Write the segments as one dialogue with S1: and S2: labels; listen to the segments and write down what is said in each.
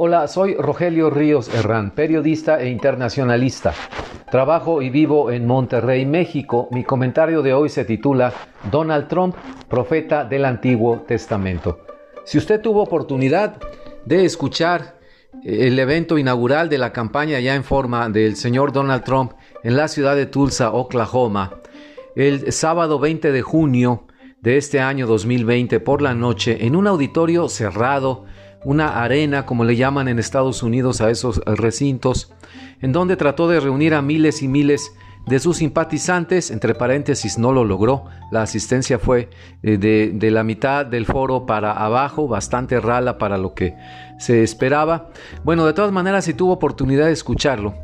S1: Hola, soy Rogelio Ríos Herrán, periodista e internacionalista. Trabajo y vivo en Monterrey, México. Mi comentario de hoy se titula Donald Trump, profeta del Antiguo Testamento. Si usted tuvo oportunidad de escuchar eh, el evento inaugural de la campaña ya en forma del señor Donald Trump en la ciudad de Tulsa, Oklahoma, el sábado 20 de junio de este año 2020 por la noche en un auditorio cerrado una arena, como le llaman en Estados Unidos a esos recintos, en donde trató de reunir a miles y miles de sus simpatizantes, entre paréntesis no lo logró, la asistencia fue eh, de, de, la mitad del foro para abajo, bastante rala para lo que se esperaba. Bueno, de todas maneras, si tuvo oportunidad de escucharlo,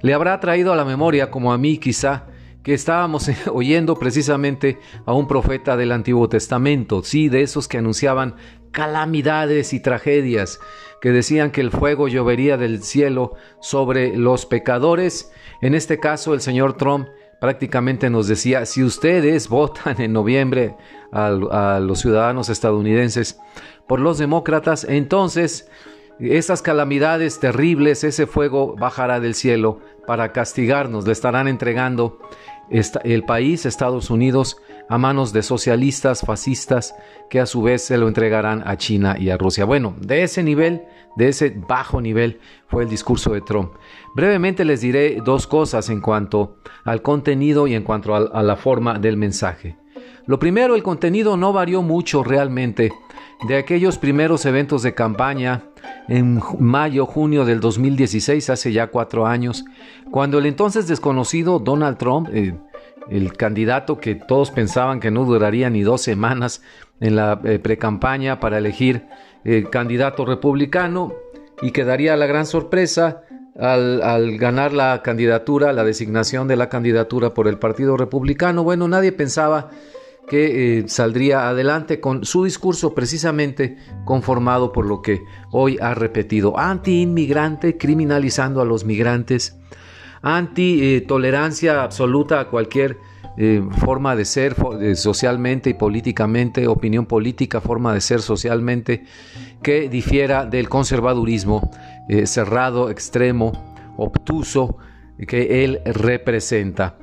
S1: le habrá traído a la memoria, como a mí quizá, que estábamos oyendo precisamente a un profeta del Antiguo Testamento, sí, de esos que anunciaban calamidades y tragedias, que decían que el fuego llovería del cielo sobre los pecadores. En este caso, el señor Trump prácticamente nos decía, si ustedes votan en noviembre a, los ciudadanos estadounidenses por los demócratas, entonces esas calamidades terribles, ese fuego bajará del cielo para castigarnos, le estarán entregando el país, Estados Unidos, a manos de socialistas, fascistas, que a su vez se lo entregarán a China y a Rusia. Bueno, de ese nivel, de ese bajo nivel, fue el discurso de Trump. Brevemente les diré dos cosas en cuanto al contenido y en cuanto a, la forma del mensaje. Lo primero, el contenido no varió mucho realmente de aquellos primeros eventos de campaña en mayo, junio del 2016, hace ya cuatro años, cuando el entonces desconocido Donald Trump, eh, el candidato que todos pensaban que no duraría ni dos semanas en la eh, precampaña para elegir el candidato republicano y quedaría la gran sorpresa al, al, ganar la candidatura, la designación de la candidatura por el Partido Republicano. Bueno, nadie pensaba que eh, saldría adelante con su discurso precisamente conformado por lo que hoy ha repetido, anti-inmigrante, criminalizando a los migrantes, anti-tolerancia absoluta a cualquier eh, forma de ser socialmente y políticamente, opinión política, forma de ser socialmente, que difiera del conservadurismo eh, cerrado, extremo, obtuso que él representa.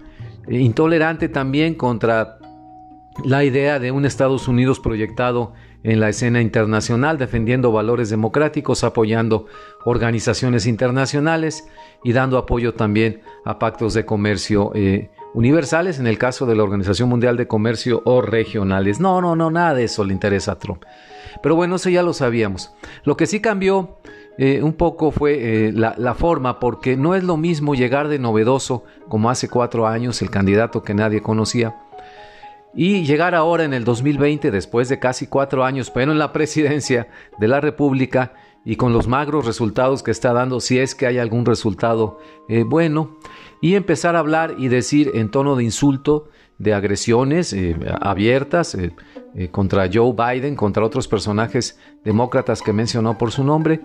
S1: Intolerante también contra la idea de un Estados Unidos proyectado en la escena internacional, defendiendo valores democráticos, apoyando organizaciones internacionales y dando apoyo también a pactos de comercio eh, universales, en el caso de la Organización Mundial de Comercio o regionales. No, no, no, nada de eso le interesa a Trump. Pero bueno, eso ya lo sabíamos. Lo que sí cambió eh, un poco fue eh, la, la, forma, porque no es lo mismo llegar de novedoso como hace cuatro años el candidato que nadie conocía y llegar ahora en el 2020, después de casi cuatro años, pero en la presidencia de la República y con los magros resultados que está dando, si es que hay algún resultado eh, bueno, y empezar a hablar y decir en tono de insulto, de agresiones eh, abiertas eh, contra Joe Biden, contra otros personajes demócratas que mencionó por su nombre,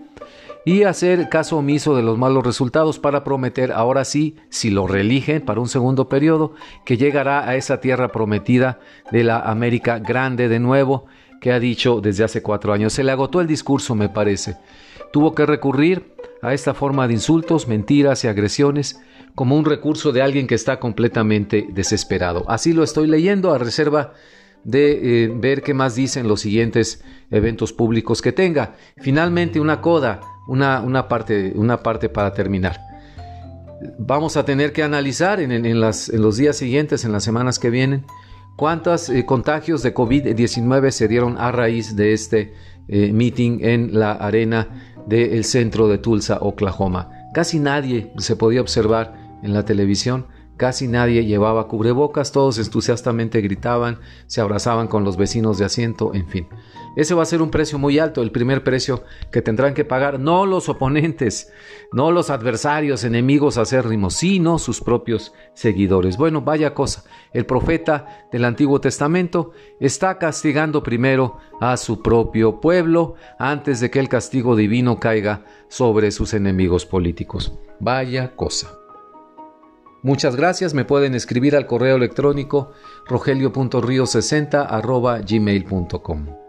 S1: y hacer caso omiso de los malos resultados para prometer ahora sí, si lo reeligen para un segundo periodo, que llegará a esa tierra prometida de la América grande de nuevo, que ha dicho desde hace cuatro años. Se le agotó el discurso, me parece. Tuvo que recurrir a esta forma de insultos, mentiras y agresiones como un recurso de alguien que está completamente desesperado. Así lo estoy leyendo a reserva de eh, ver qué más dicen los siguientes eventos públicos que tenga. Finalmente, una coda una, parte, una parte para terminar. Vamos a tener que analizar en, los días siguientes, en las semanas que vienen, cuántos eh, contagios de COVID-19 se dieron a raíz de este eh, meeting en la arena del centro de Tulsa, Oklahoma. Casi nadie se podía observar en la televisión Casi nadie llevaba cubrebocas, todos entusiastamente gritaban, se abrazaban con los vecinos de asiento, en fin. Ese va a ser un precio muy alto, el primer precio que tendrán que pagar no los oponentes, no los adversarios, enemigos acérrimos, sino sus propios seguidores. Bueno, vaya cosa, el profeta del Antiguo Testamento está castigando primero a su propio pueblo antes de que el castigo divino caiga sobre sus enemigos políticos. Vaya cosa. Muchas gracias, me pueden escribir al correo electrónico rogelio.rio60 gmail.com.